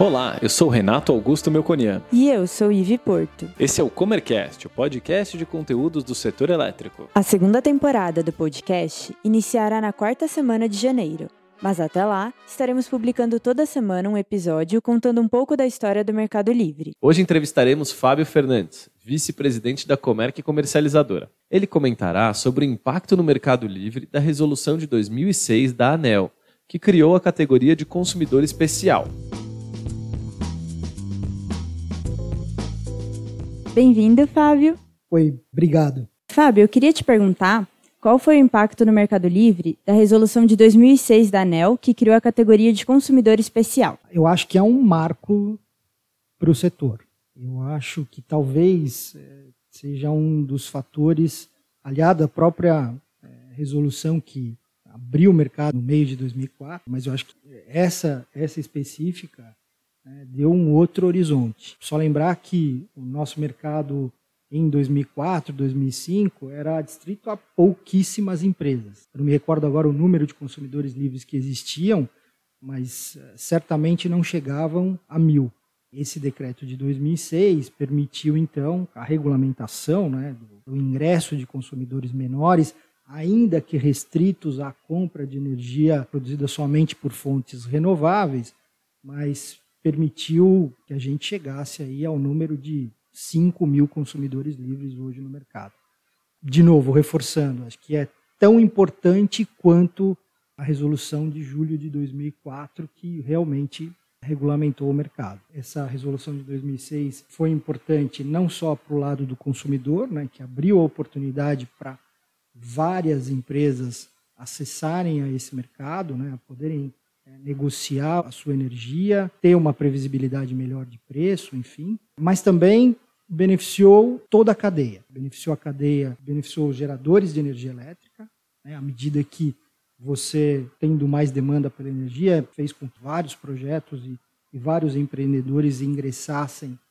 Olá, eu sou Renato Augusto Melconian. E eu sou Ivi Porto. Esse é o Comercast, o podcast de conteúdos do setor elétrico. A segunda temporada do podcast iniciará na quarta semana de janeiro. Mas até lá, estaremos publicando toda semana um episódio contando um pouco da história do Mercado Livre. Hoje entrevistaremos Fábio Fernandes, vice-presidente da Comerc Comercializadora. Ele comentará sobre o impacto no Mercado Livre da resolução de 2006 da ANEL, que criou a categoria de consumidor especial. Bem-vindo, Fábio. Oi, obrigado. Fábio, eu queria te perguntar qual foi o impacto no Mercado Livre da resolução de 2006 da ANEL, que criou a categoria de consumidor especial? Eu acho que é um marco para o setor. Eu acho que talvez é, seja um dos fatores, aliado à própria é, resolução que abriu o mercado no meio de 2004, mas eu acho que essa, essa específica né, deu um outro horizonte. Só lembrar que o nosso mercado em 2004, 2005 era distrito a pouquíssimas empresas. Eu não me recordo agora o número de consumidores livres que existiam, mas eh, certamente não chegavam a mil. Esse decreto de 2006 permitiu então a regulamentação né, do ingresso de consumidores menores, ainda que restritos à compra de energia produzida somente por fontes renováveis, mas permitiu que a gente chegasse aí ao número de 5 mil consumidores livres hoje no mercado. De novo, reforçando, acho que é tão importante quanto a resolução de julho de 2004, que realmente regulamentou o mercado. Essa resolução de 2006 foi importante não só para o lado do consumidor, né, que abriu a oportunidade para várias empresas acessarem a esse mercado, né, poderem negociar a sua energia, ter uma previsibilidade melhor de preço, enfim, mas também beneficiou toda a cadeia. Beneficiou a cadeia, beneficiou os geradores de energia elétrica, né, à medida que você, tendo mais demanda pela energia, fez com que vários projetos e, e vários empreendedores ingressassem é,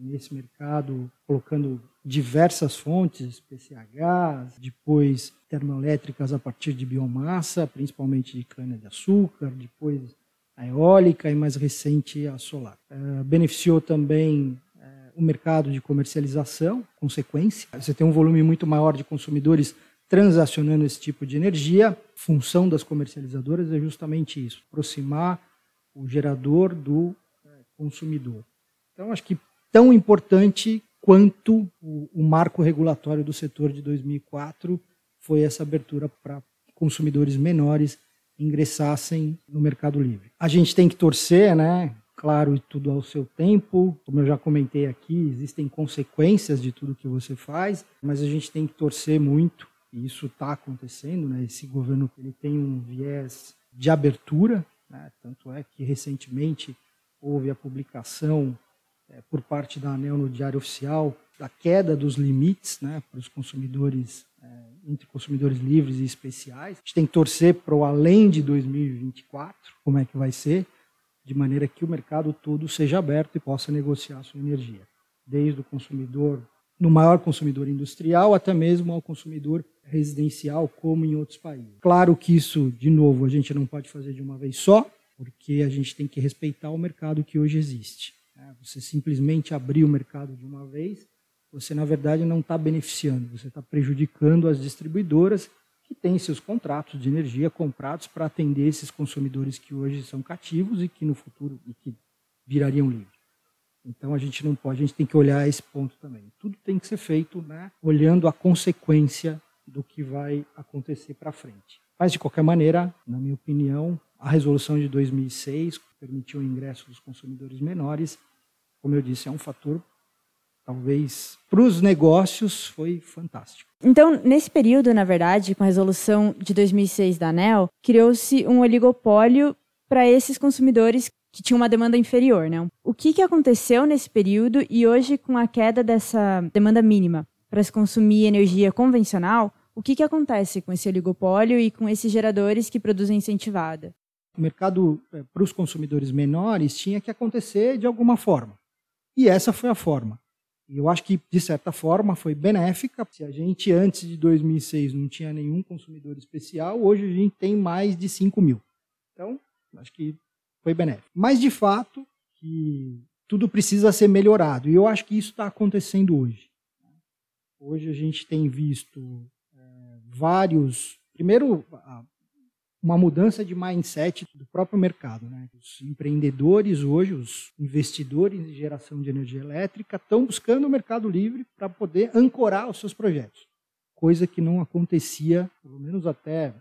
nesse mercado, colocando diversas fontes, PCH, depois termoelétricas a partir de biomassa, principalmente de cana-de-açúcar, depois a eólica e mais recente a solar. Uh, beneficiou também uh, o mercado de comercialização, consequência. Você tem um volume muito maior de consumidores transacionando esse tipo de energia. Função das comercializadoras é justamente isso, aproximar o gerador do consumidor. Então, acho que tão importante quanto o, o marco regulatório do setor de 2004 foi essa abertura para consumidores menores ingressassem no Mercado Livre. A gente tem que torcer, né? Claro, e tudo ao seu tempo. Como eu já comentei aqui, existem consequências de tudo que você faz, mas a gente tem que torcer muito. E isso está acontecendo, né? Esse governo ele tem um viés de abertura, né? tanto é que recentemente houve a publicação é, por parte da ANEL no Diário Oficial da queda dos limites né, para os consumidores, é, entre consumidores livres e especiais. A gente tem que torcer para o além de 2024, como é que vai ser, de maneira que o mercado todo seja aberto e possa negociar sua energia, desde o consumidor, no maior consumidor industrial, até mesmo ao consumidor residencial, como em outros países. Claro que isso, de novo, a gente não pode fazer de uma vez só, porque a gente tem que respeitar o mercado que hoje existe. Né? Você simplesmente abrir o mercado de uma vez, você na verdade não está beneficiando, você está prejudicando as distribuidoras que têm seus contratos de energia comprados para atender esses consumidores que hoje são cativos e que no futuro e que virariam livres. Então a gente não pode, a gente tem que olhar esse ponto também. Tudo tem que ser feito né, olhando a consequência do que vai acontecer para frente. Mas de qualquer maneira, na minha opinião, a resolução de 2006 permitiu o ingresso dos consumidores menores como eu disse, é um fator, talvez, para os negócios foi fantástico. Então, nesse período, na verdade, com a resolução de 2006 da ANEL, criou-se um oligopólio para esses consumidores que tinham uma demanda inferior, né? O que, que aconteceu nesse período e hoje, com a queda dessa demanda mínima para se consumir energia convencional, o que, que acontece com esse oligopólio e com esses geradores que produzem incentivada? O mercado eh, para os consumidores menores tinha que acontecer de alguma forma. E essa foi a forma. E eu acho que, de certa forma, foi benéfica. Se a gente, antes de 2006, não tinha nenhum consumidor especial, hoje a gente tem mais de 5 mil. Então, acho que foi benéfico. Mas, de fato, que tudo precisa ser melhorado. E eu acho que isso está acontecendo hoje. Hoje a gente tem visto é, vários. Primeiro, uma mudança de mindset do próprio mercado. Né? Os empreendedores hoje, os investidores em geração de energia elétrica, estão buscando o mercado livre para poder ancorar os seus projetos. Coisa que não acontecia, pelo menos até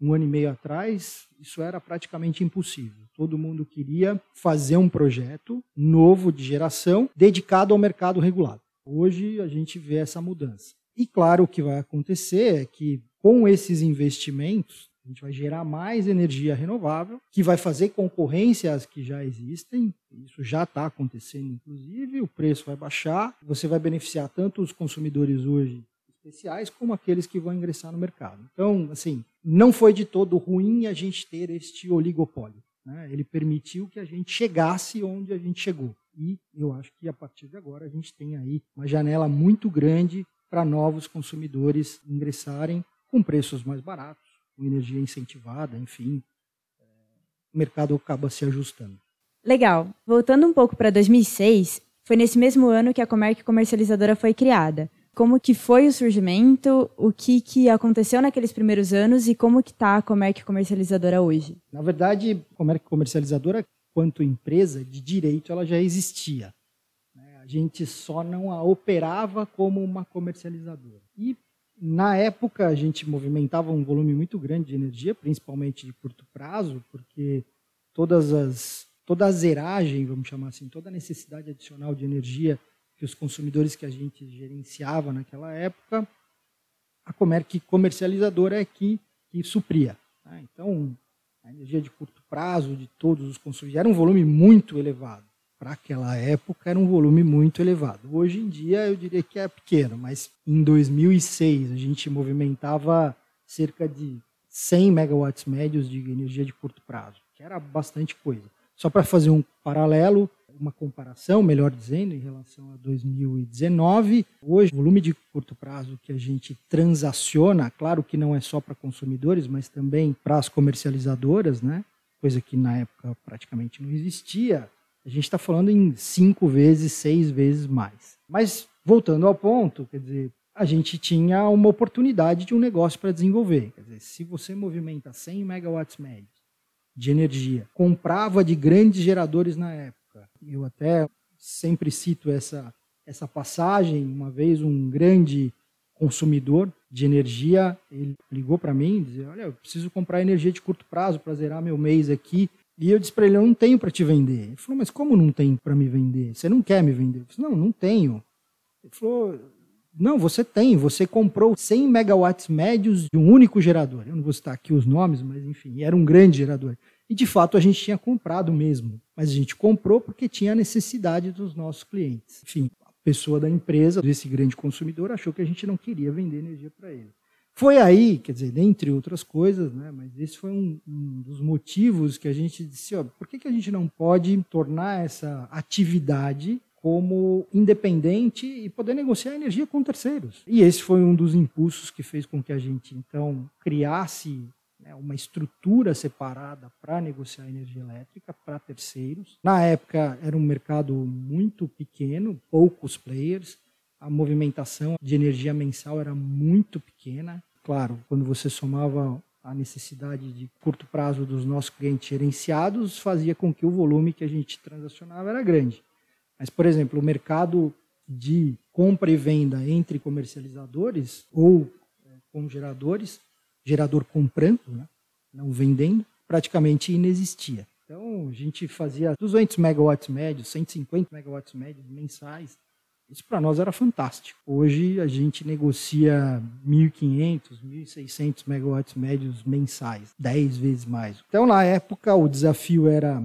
um ano e meio atrás, isso era praticamente impossível. Todo mundo queria fazer um projeto novo de geração dedicado ao mercado regulado. Hoje a gente vê essa mudança. E claro, o que vai acontecer é que com esses investimentos, a gente vai gerar mais energia renovável, que vai fazer concorrência às que já existem. Isso já está acontecendo, inclusive. O preço vai baixar. Você vai beneficiar tanto os consumidores hoje especiais como aqueles que vão ingressar no mercado. Então, assim, não foi de todo ruim a gente ter este oligopólio. Né? Ele permitiu que a gente chegasse onde a gente chegou. E eu acho que a partir de agora a gente tem aí uma janela muito grande para novos consumidores ingressarem com preços mais baratos, com energia incentivada, enfim. É, o mercado acaba se ajustando. Legal. Voltando um pouco para 2006, foi nesse mesmo ano que a Comerc Comercializadora foi criada como que foi o surgimento, o que, que aconteceu naqueles primeiros anos e como que está a Comerc Comercializadora hoje? Na verdade, a Comerc Comercializadora, quanto empresa de direito, ela já existia. Né? A gente só não a operava como uma comercializadora. E, na época, a gente movimentava um volume muito grande de energia, principalmente de curto prazo, porque todas as, toda a zeragem, vamos chamar assim, toda a necessidade adicional de energia que os consumidores que a gente gerenciava naquela época, a Comerc comercializadora é que, que supria. Tá? Então, a energia de curto prazo de todos os consumidores era um volume muito elevado. Para aquela época era um volume muito elevado. Hoje em dia eu diria que é pequeno, mas em 2006 a gente movimentava cerca de 100 megawatts médios de energia de curto prazo, que era bastante coisa. Só para fazer um paralelo, uma comparação, melhor dizendo, em relação a 2019. Hoje, o volume de curto prazo que a gente transaciona, claro que não é só para consumidores, mas também para as comercializadoras, né? coisa que na época praticamente não existia, a gente está falando em cinco vezes, seis vezes mais. Mas, voltando ao ponto, quer dizer, a gente tinha uma oportunidade de um negócio para desenvolver. Quer dizer, se você movimenta 100 megawatts médios de energia, comprava de grandes geradores na época, eu até sempre cito essa, essa passagem. Uma vez, um grande consumidor de energia, ele ligou para mim e disse: Olha, eu preciso comprar energia de curto prazo para zerar meu mês aqui. E eu disse para ele: Eu não tenho para te vender. Ele falou: Mas como não tem para me vender? Você não quer me vender? Eu disse: Não, não tenho. Ele falou: Não, você tem. Você comprou 100 megawatts médios de um único gerador. Eu não vou citar aqui os nomes, mas enfim, era um grande gerador. E de fato a gente tinha comprado mesmo, mas a gente comprou porque tinha a necessidade dos nossos clientes. Enfim, a pessoa da empresa, desse grande consumidor, achou que a gente não queria vender energia para ele. Foi aí, quer dizer, dentre outras coisas, né, mas esse foi um, um dos motivos que a gente disse: ó, por que, que a gente não pode tornar essa atividade como independente e poder negociar energia com terceiros? E esse foi um dos impulsos que fez com que a gente, então, criasse né, uma estrutura separada para negociar energia elétrica para terceiros. Na época era um mercado muito pequeno, poucos players, a movimentação de energia mensal era muito pequena. Claro, quando você somava a necessidade de curto prazo dos nossos clientes gerenciados, fazia com que o volume que a gente transacionava era grande. Mas, por exemplo, o mercado de compra e venda entre comercializadores ou é, com geradores gerador comprando, né? não vendendo, praticamente inexistia. Então, a gente fazia 200 megawatts médios, 150 megawatts médios mensais. Isso para nós era fantástico. Hoje a gente negocia 1.500, 1.600 megawatts médios mensais, 10 vezes mais. Então, na época, o desafio era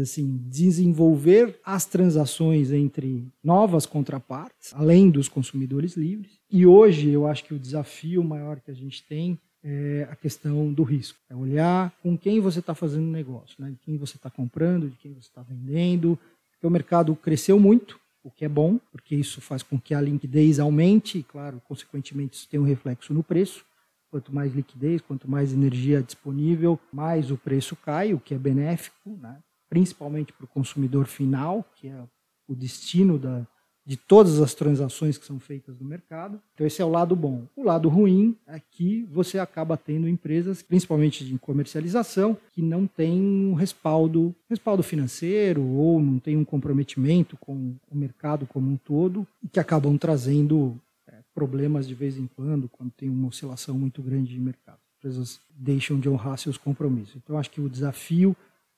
assim, desenvolver as transações entre novas contrapartes, além dos consumidores livres. E hoje eu acho que o desafio maior que a gente tem é a questão do risco. É olhar com quem você está fazendo negócio, né? de quem você está comprando, de quem você está vendendo. Porque o mercado cresceu muito, o que é bom, porque isso faz com que a liquidez aumente e, claro, consequentemente, isso tem um reflexo no preço. Quanto mais liquidez, quanto mais energia disponível, mais o preço cai, o que é benéfico, né? principalmente para o consumidor final, que é o destino da, de todas as transações que são feitas no mercado. Então, esse é o lado bom. O lado ruim é que você acaba tendo empresas, principalmente de comercialização, que não têm um respaldo, respaldo financeiro ou não têm um comprometimento com o mercado como um todo e que acabam trazendo é, problemas de vez em quando, quando tem uma oscilação muito grande de mercado. As empresas deixam de honrar seus compromissos. Então, acho que o desafio,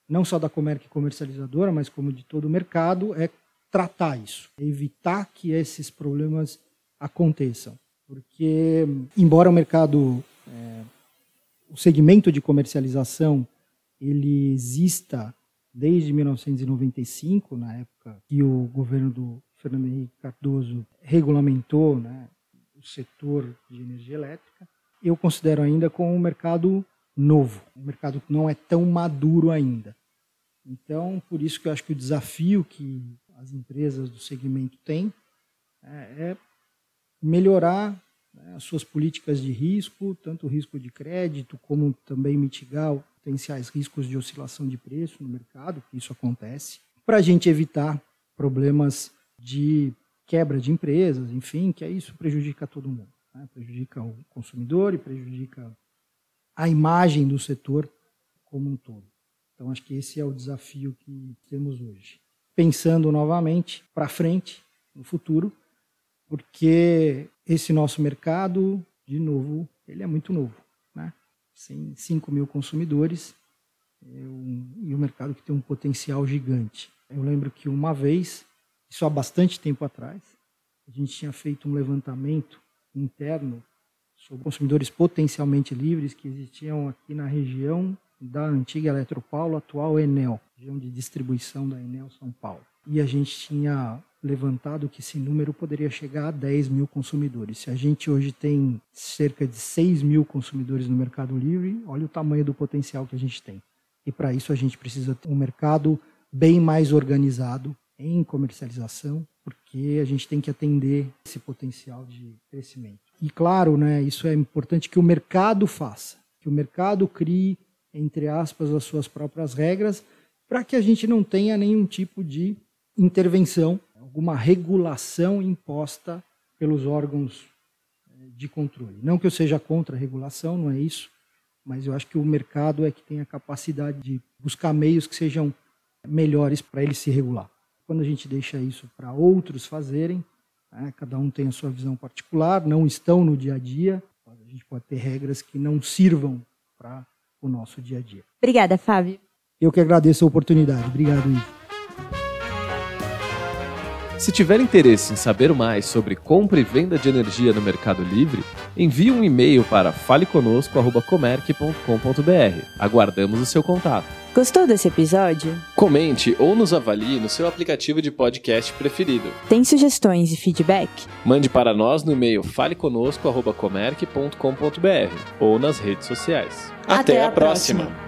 não só da Comerc comercializadora, mas como de todo o mercado, é tratar isso, evitar que esses problemas aconteçam. Porque, embora o mercado, é, o segmento de comercialização, ele exista desde 1995, na época que o governo do Fernando Henrique Cardoso regulamentou né, o setor de energia elétrica, eu considero ainda como um mercado novo, um mercado que não é tão maduro ainda. Então, por isso que eu acho que o desafio que as empresas do segmento têm é, é melhorar né, as suas políticas de risco, tanto o risco de crédito, como também mitigar potenciais riscos de oscilação de preço no mercado, que isso acontece, para a gente evitar problemas de quebra de empresas, enfim, que isso prejudica todo mundo. Né? Prejudica o consumidor e prejudica a imagem do setor como um todo. Então, acho que esse é o desafio que temos hoje pensando novamente para frente, no futuro, porque esse nosso mercado, de novo, ele é muito novo. Né? Sem 5 mil consumidores é um, e um mercado que tem um potencial gigante. Eu lembro que uma vez, isso há bastante tempo atrás, a gente tinha feito um levantamento interno sobre consumidores potencialmente livres que existiam aqui na região da antiga Eletropaulo, atual Enel, região de distribuição da Enel São Paulo. E a gente tinha levantado que esse número poderia chegar a 10 mil consumidores. Se a gente hoje tem cerca de 6 mil consumidores no Mercado Livre, olha o tamanho do potencial que a gente tem. E para isso a gente precisa ter um mercado bem mais organizado em comercialização, porque a gente tem que atender esse potencial de crescimento. E claro, né, isso é importante que o mercado faça, que o mercado crie entre aspas, as suas próprias regras, para que a gente não tenha nenhum tipo de intervenção, alguma regulação imposta pelos órgãos eh, de controle. Não que eu seja contra a regulação, não é isso, mas eu acho que o mercado é que tem a capacidade de buscar meios que sejam melhores para ele se regular. Quando a gente deixa isso para outros fazerem, né, cada um tem a sua visão particular, não estão no dia a dia, a gente pode ter regras que não sirvam para o nosso dia a dia. Obrigada, Fábio. Eu que agradeço a oportunidade. Obrigado, Ivo. Se tiver interesse em saber mais sobre compra e venda de energia no Mercado Livre, envie um e-mail para faleconosco.comerc.com.br. Aguardamos o seu contato. Gostou desse episódio? Comente ou nos avalie no seu aplicativo de podcast preferido. Tem sugestões e feedback? Mande para nós no e-mail faleconosco.comerc.com.br ou nas redes sociais. Até, Até a próxima. próxima.